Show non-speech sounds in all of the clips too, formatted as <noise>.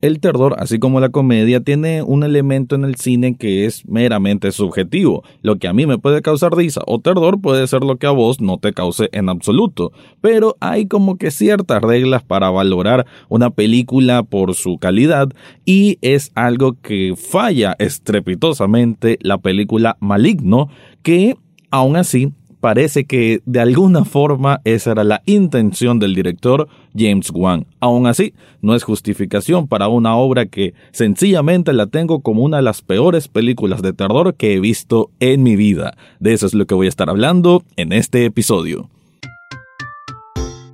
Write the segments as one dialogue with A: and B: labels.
A: el terror, así como la comedia, tiene un elemento en el cine que es meramente subjetivo. Lo que a mí me puede causar risa o terror puede ser lo que a vos no te cause en absoluto. Pero hay como que ciertas reglas para valorar una película por su calidad y es algo que falla estrepitosamente la película Maligno, que aún así parece que de alguna forma esa era la intención del director James Wan. Aún así, no es justificación para una obra que sencillamente la tengo como una de las peores películas de terror que he visto en mi vida. De eso es lo que voy a estar hablando en este episodio.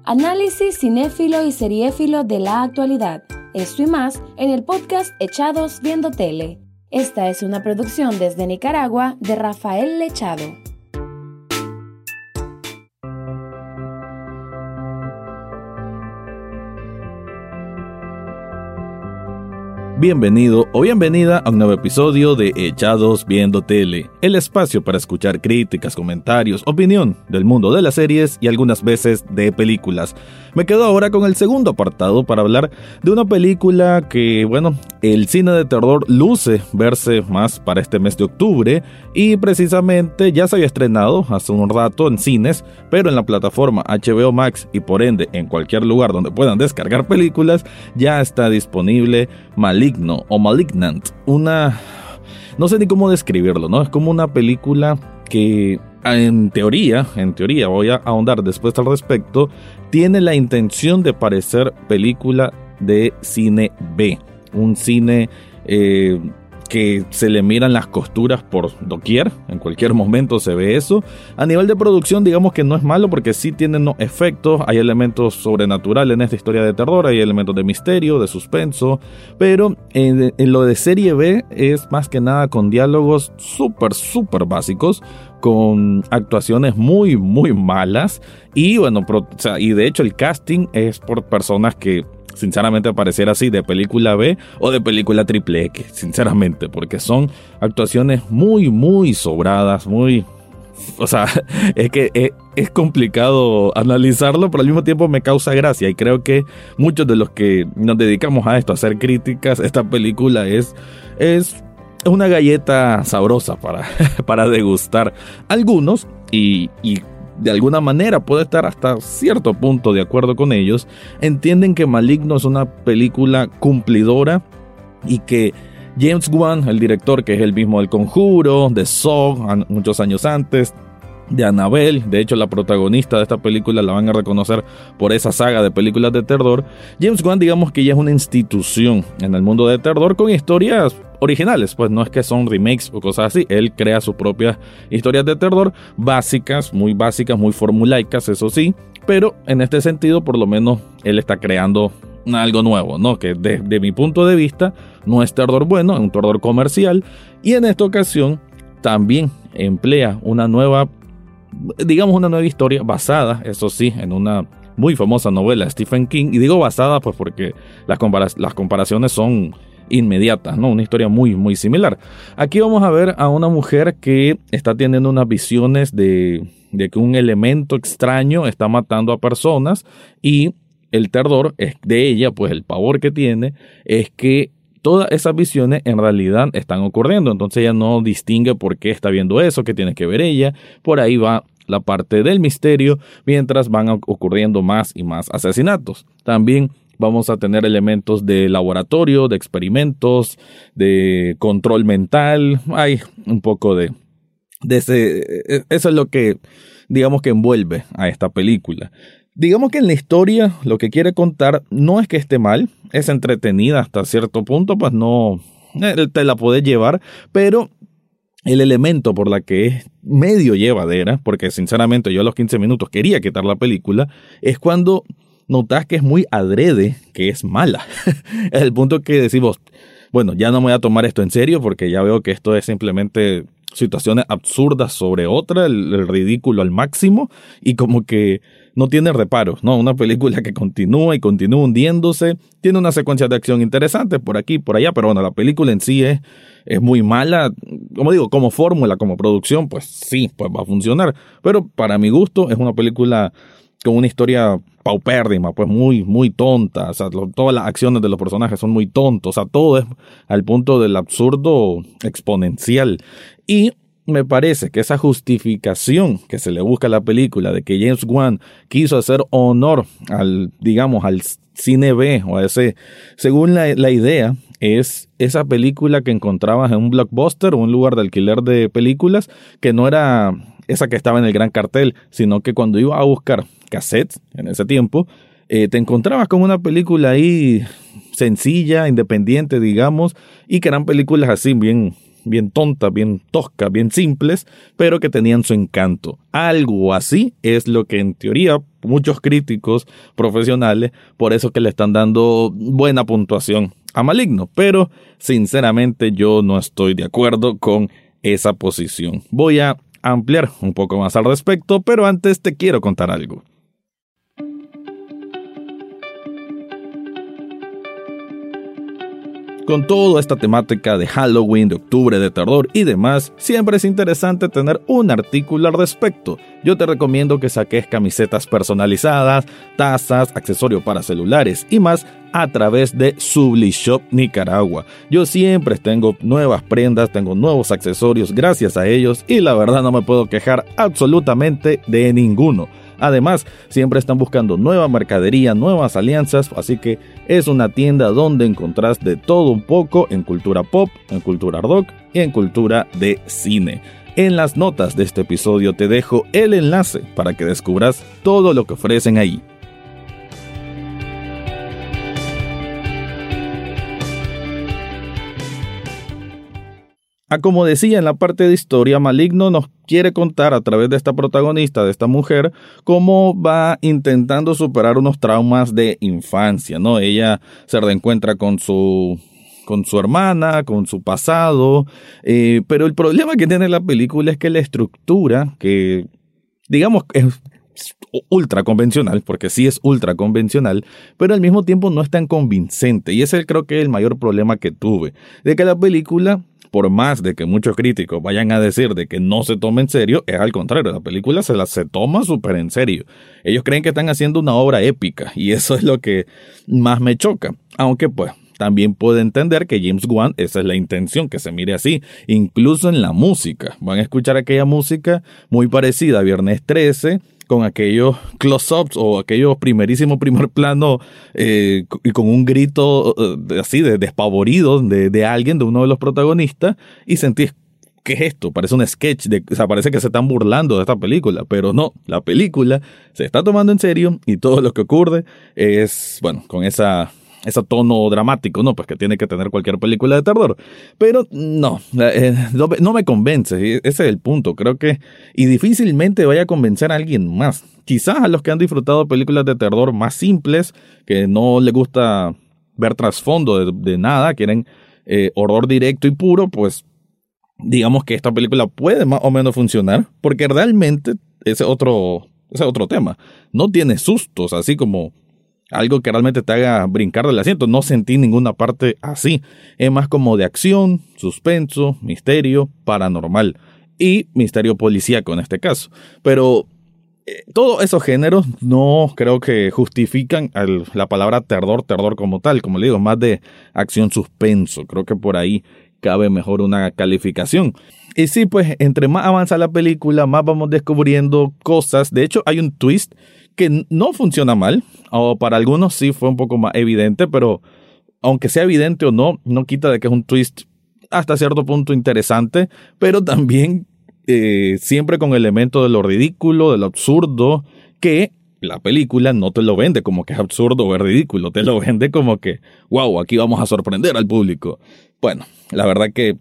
B: Análisis cinéfilo y seriéfilo de la actualidad. Esto y más en el podcast Echados Viendo Tele. Esta es una producción desde Nicaragua de Rafael Lechado.
A: Bienvenido o bienvenida a un nuevo episodio de Echados Viendo Tele, el espacio para escuchar críticas, comentarios, opinión del mundo de las series y algunas veces de películas. Me quedo ahora con el segundo apartado para hablar de una película que, bueno, el cine de terror luce verse más para este mes de octubre y precisamente ya se había estrenado hace un rato en cines, pero en la plataforma HBO Max y por ende en cualquier lugar donde puedan descargar películas ya está disponible Maligno o Malignant. Una... No sé ni cómo describirlo, ¿no? Es como una película que en teoría, en teoría, voy a ahondar después al respecto, tiene la intención de parecer película de cine B. Un cine eh, que se le miran las costuras por doquier, en cualquier momento se ve eso. A nivel de producción, digamos que no es malo porque sí tienen efectos, hay elementos sobrenaturales en esta historia de terror, hay elementos de misterio, de suspenso, pero en, lo de serie B es más que nada con diálogos súper, súper básicos, con actuaciones muy, muy malas. Y bueno, y de hecho el casting es por personas que sinceramente pareciera así de película B o de película triple X, sinceramente, porque son actuaciones muy, muy sobradas, muy... O sea, <laughs> es que es, es complicado analizarlo, pero al mismo tiempo me causa gracia y creo que muchos de los que nos dedicamos a esto, a hacer críticas, esta película es... es una galleta sabrosa para, <laughs> para degustar. Algunos, y, y de alguna manera puede estar hasta cierto punto de acuerdo con ellos, entienden que Maligno es una película cumplidora y que James Wan, el director que es el mismo del Conjuro, de Saw, muchos años antes, de Annabelle, de hecho la protagonista de esta película la van a reconocer por esa saga de películas de terror, James Wan digamos que ya es una institución en el mundo de terror con historias originales, pues no es que son remakes o cosas así, él crea sus propias historias de terror básicas, muy básicas, muy formulaicas, eso sí, pero en este sentido por lo menos él está creando algo nuevo, ¿no? Que desde mi punto de vista no es terror bueno, es un terror comercial y en esta ocasión también emplea una nueva, digamos una nueva historia basada, eso sí, en una muy famosa novela de Stephen King y digo basada pues porque las, las comparaciones son inmediata, ¿no? Una historia muy, muy similar. Aquí vamos a ver a una mujer que está teniendo unas visiones de, de que un elemento extraño está matando a personas y el terror es de ella, pues el pavor que tiene es que todas esas visiones en realidad están ocurriendo. Entonces ella no distingue por qué está viendo eso, qué tiene que ver ella. Por ahí va la parte del misterio, mientras van ocurriendo más y más asesinatos. También vamos a tener elementos de laboratorio, de experimentos, de control mental, hay un poco de, de ese, e, eso es lo que digamos que envuelve a esta película. Digamos que en la historia lo que quiere contar no es que esté mal, es entretenida hasta cierto punto, pues no eh, te la puedes llevar, pero el elemento por la que es medio llevadera, porque sinceramente yo a los 15 minutos quería quitar la película, es cuando notas que es muy adrede, que es mala. es <laughs> el punto que decimos, bueno, ya no me voy a tomar esto en serio porque ya veo que esto es simplemente situaciones absurdas sobre otra, el, ridículo al máximo y como que no tiene reparos, ¿no? Una película que continúa y continúa hundiéndose, tiene una secuencia de acción interesante por aquí, por allá, pero bueno, la película en sí es, es muy mala, como digo, como fórmula, como producción, pues sí, pues va a funcionar, pero para mi gusto es una película con una historia paupérrima, pues muy, muy tonta. O sea, todas las acciones de los personajes son muy tontos. O sea, todo es al punto del absurdo exponencial. Y me parece que esa justificación que se le busca a la película de que James Wan quiso hacer honor al, digamos, al cine B o a ese, según la, idea, es esa película que encontrabas en un blockbuster o un lugar de alquiler de películas que no era esa que estaba en el gran cartel, sino que cuando iba a buscar cassettes en ese tiempo, eh, te encontrabas con una película ahí sencilla, independiente, digamos, y que eran películas así bien, bien tontas, bien toscas, bien simples, pero que tenían su encanto. Algo así es lo que en teoría muchos críticos profesionales, por eso que le están dando buena puntuación a Maligno, pero sinceramente yo no estoy de acuerdo con esa posición. Voy a ampliar un poco más al respecto, pero antes te quiero contar algo. Con toda esta temática de Halloween, de octubre, de terror y demás, siempre es interesante tener un artículo al respecto. Yo te recomiendo que saques camisetas personalizadas, tazas, accesorios para celulares y más a través de Sublishop Nicaragua. Yo siempre tengo nuevas prendas, tengo nuevos accesorios gracias a ellos y la verdad no me puedo quejar absolutamente de ninguno. Además, siempre están buscando nueva mercadería, nuevas alianzas, así que es una tienda donde encontrás de todo un poco en cultura pop, en cultura rock y en cultura de cine. En las notas de este episodio te dejo el enlace para que descubras todo lo que ofrecen ahí. Como decía en la parte de historia, Maligno nos quiere contar a través de esta protagonista, de esta mujer, cómo va intentando superar unos traumas de infancia, ¿no? Ella se reencuentra con su con su hermana, con su pasado, eh, pero el problema que tiene la película es que la estructura, que digamos es ultra convencional, porque sí es ultra convencional, pero al mismo tiempo no es tan convincente, y ese creo que es el mayor problema que tuve, de que la película por más de que muchos críticos vayan a decir de que no se toma en serio, es al contrario, la película se la se toma súper en serio. Ellos creen que están haciendo una obra épica y <laughs> eso es lo que más me choca. Aunque pues también puedo entender que James Wan, esa es la intención, que se mire así, incluso en la música. Van a escuchar aquella música muy parecida a Viernes 13, con aquellos close-ups o aquellos primerísimos primer plano eh, y con un grito eh, así de despavorido de, de, alguien, de uno de los protagonistas, y sentís, ¿qué es esto? Parece un sketch, de, o parece que se están burlando de esta película, pero no, la película se está tomando en serio y todo lo que ocurre es, bueno, con esa ese tono dramático, ¿no? Pues que tiene que tener cualquier película de terror. Pero no, eh, no, me convence, ese es el punto, creo que, y difícilmente vaya a convencer a alguien más. Quizás a los que han disfrutado películas de terror más simples, que no les gusta ver trasfondo de, nada, quieren eh, horror directo y puro, pues digamos que esta película puede más o menos funcionar, porque realmente ese otro, ese otro tema. No tiene sustos, así como algo que realmente te haga brincar del asiento. No sentí ninguna parte así. Es más como de acción, suspenso, misterio, paranormal y misterio policíaco en este caso. Pero eh, todos esos géneros no creo que justifican la palabra terror, terror como tal. Como le digo, más de acción suspenso. Creo que por ahí cabe mejor una calificación. Y sí, pues entre más avanza la película, más vamos descubriendo cosas. De hecho, hay un twist que no funciona mal, o para algunos sí fue un poco más evidente, pero aunque sea evidente o no, no quita de que es un twist hasta cierto punto interesante, pero también eh, siempre con elementos de lo ridículo, de lo absurdo, que la película no te lo vende como que es absurdo o es ridículo, te lo vende como que, wow, aquí vamos a sorprender al público. Bueno, la verdad que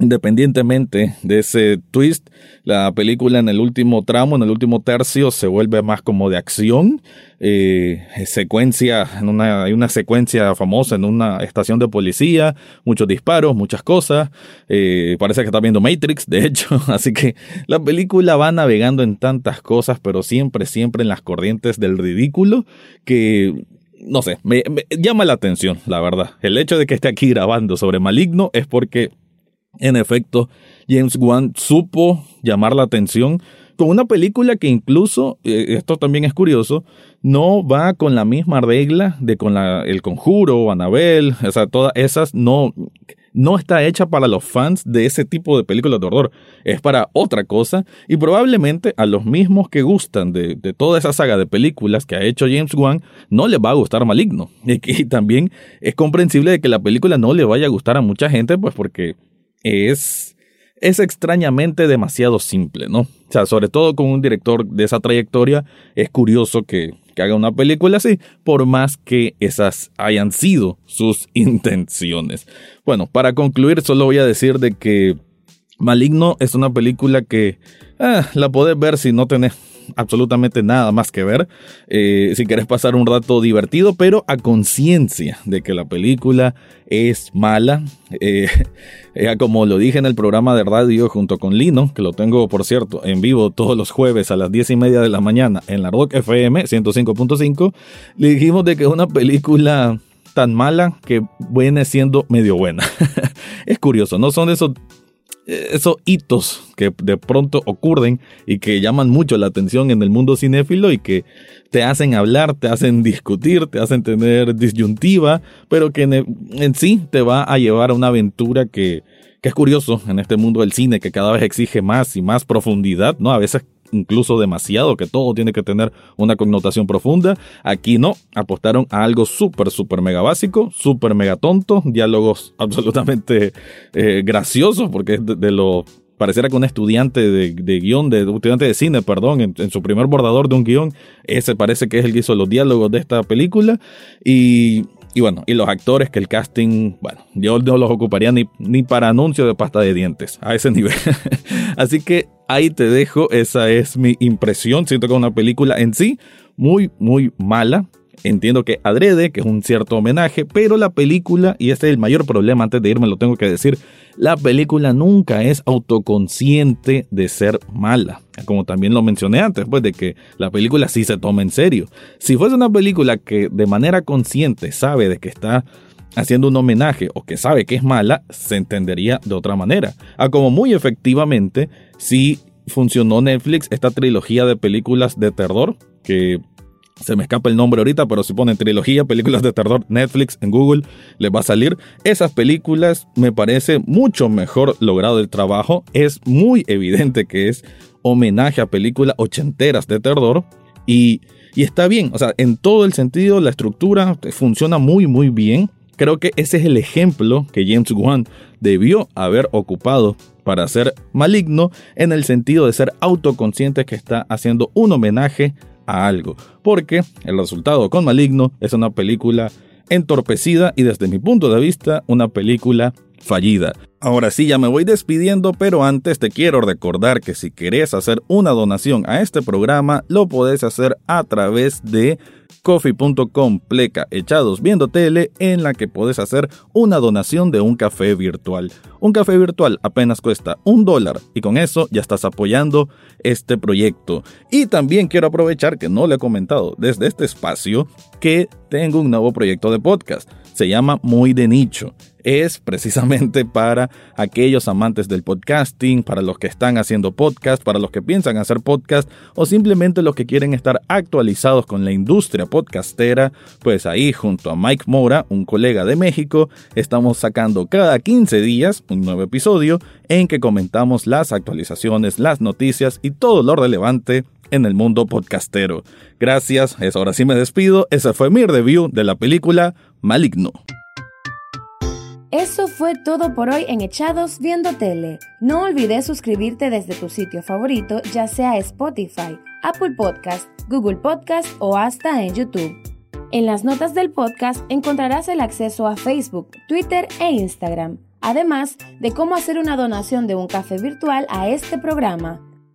A: Independientemente de ese twist, la película en el último tramo, en el último tercio, se vuelve más como de acción. Eh, secuencia, en una, hay una secuencia famosa en una estación de policía, muchos disparos, muchas cosas. Eh, parece que está viendo Matrix, de hecho. <laughs> Así que la película va navegando en tantas cosas, pero siempre, siempre en las corrientes del ridículo que no sé, me, llama la atención, la verdad. El hecho de que esté aquí grabando sobre Maligno es porque en efecto, James Wan supo llamar la atención con una película que incluso, eh, esto también es curioso, no va con la misma regla de con el conjuro, Anabel, o sea, todas esas no, no está hecha para los fans de ese tipo de películas de horror, es para otra cosa y probablemente a los mismos que gustan de, toda esa saga de películas que ha hecho James Wan no les va a gustar Maligno. <laughs> Y, y también es comprensible de que la película no le vaya a gustar a mucha gente, pues porque es es extrañamente demasiado simple, ¿no? O sea, sobre todo con un director de esa trayectoria, es curioso que, haga una película así, por más que esas hayan sido sus <laughs> intenciones. Bueno, para concluir, solo voy a decir de que Maligno es una película que ah, la podés ver si no tenés absolutamente nada más que ver. Eh, si querés pasar un rato divertido, pero a conciencia de que la película es mala. Eh, <laughs> eh, como lo dije en el programa de radio junto con Lino, que lo tengo, por cierto, en vivo todos los jueves a las 10 y media de la mañana en la Rock FM 105.5, le dijimos de que es una película tan mala que viene siendo medio buena. <laughs> es curioso, no son esos esos hitos que de pronto ocurren y que llaman mucho la atención en el mundo cinéfilo y que te hacen hablar, te hacen <laughs> discutir, te hacen tener disyuntiva, pero que en, sí te va a llevar a una aventura que, que es curioso en este mundo del cine que cada vez exige más y más profundidad, ¿no? A veces incluso demasiado, que todo tiene que tener una connotación profunda. Aquí no, apostaron a algo súper, súper mega básico, súper mega tonto, diálogos <laughs> absolutamente eh, graciosos, porque es de, lo pareciera que un estudiante de, de, guion, de estudiante de cine, perdón, en, su primer bordador de un guion, ese parece que es el que hizo los diálogos de esta película. Y, y bueno, y los actores que el casting, bueno, yo no los ocuparía ni, ni para anuncio de pasta de dientes, a ese <laughs> nivel. Así que ahí te dejo, esa es mi impresión. Siento que es una película en sí muy, muy mala. Entiendo que adrede, que es un cierto homenaje, pero la película, y este es el mayor problema antes de irme, lo tengo que decir, la película nunca es autoconsciente de ser mala. Como también lo mencioné antes, pues de que la película sí se toma en serio. Si fuese una película que de manera consciente sabe de que está haciendo un homenaje o que sabe que es mala, se entendería de otra manera. A como muy efectivamente si funcionó Netflix esta trilogía de películas de terror que se me escapa el nombre ahorita, pero si ponen trilogía, películas de terror, Netflix en Google, les va a salir. Esas películas me parece mucho mejor logrado el trabajo. Es muy evidente que es homenaje a películas ochenteras de terror y, y está bien. O sea, en todo el sentido, la estructura funciona muy, muy bien. Creo que ese es el ejemplo que James Wan debió haber ocupado para ser maligno en el sentido de ser autoconsciente que está haciendo un homenaje a algo. Porque el resultado con Maligno es una película entorpecida y desde mi punto de vista una película fallida. Ahora sí, ya me voy despidiendo, pero antes te quiero recordar que si querés hacer una donación a este programa, lo podés hacer a través de coffee.com pleca echados viendo tele en la que puedes hacer una donación de un café virtual. Un café virtual apenas cuesta un dólar y con eso ya estás apoyando este proyecto. Y también quiero aprovechar que no le he comentado desde este espacio que tengo un nuevo proyecto de podcast. Se llama Muy de Nicho. Es precisamente para aquellos amantes del podcasting, para los que están haciendo podcast, para los que piensan hacer podcast o simplemente los que quieren estar actualizados con la industria podcastera, pues ahí junto a Mike Mora, un colega de México, estamos sacando cada 15 días un nuevo episodio en que comentamos las actualizaciones, las noticias y todo lo relevante en el mundo podcastero. Gracias, es ahora sí me despido. Ese fue mi review de la película Maligno.
B: Eso fue todo por hoy en Echados Viendo Tele. No olvides suscribirte desde tu sitio favorito, ya sea Spotify, Apple Podcast, Google Podcast o hasta en YouTube. En las notas del podcast encontrarás el acceso a Facebook, Twitter e Instagram, además de cómo hacer una donación de un café virtual a este programa.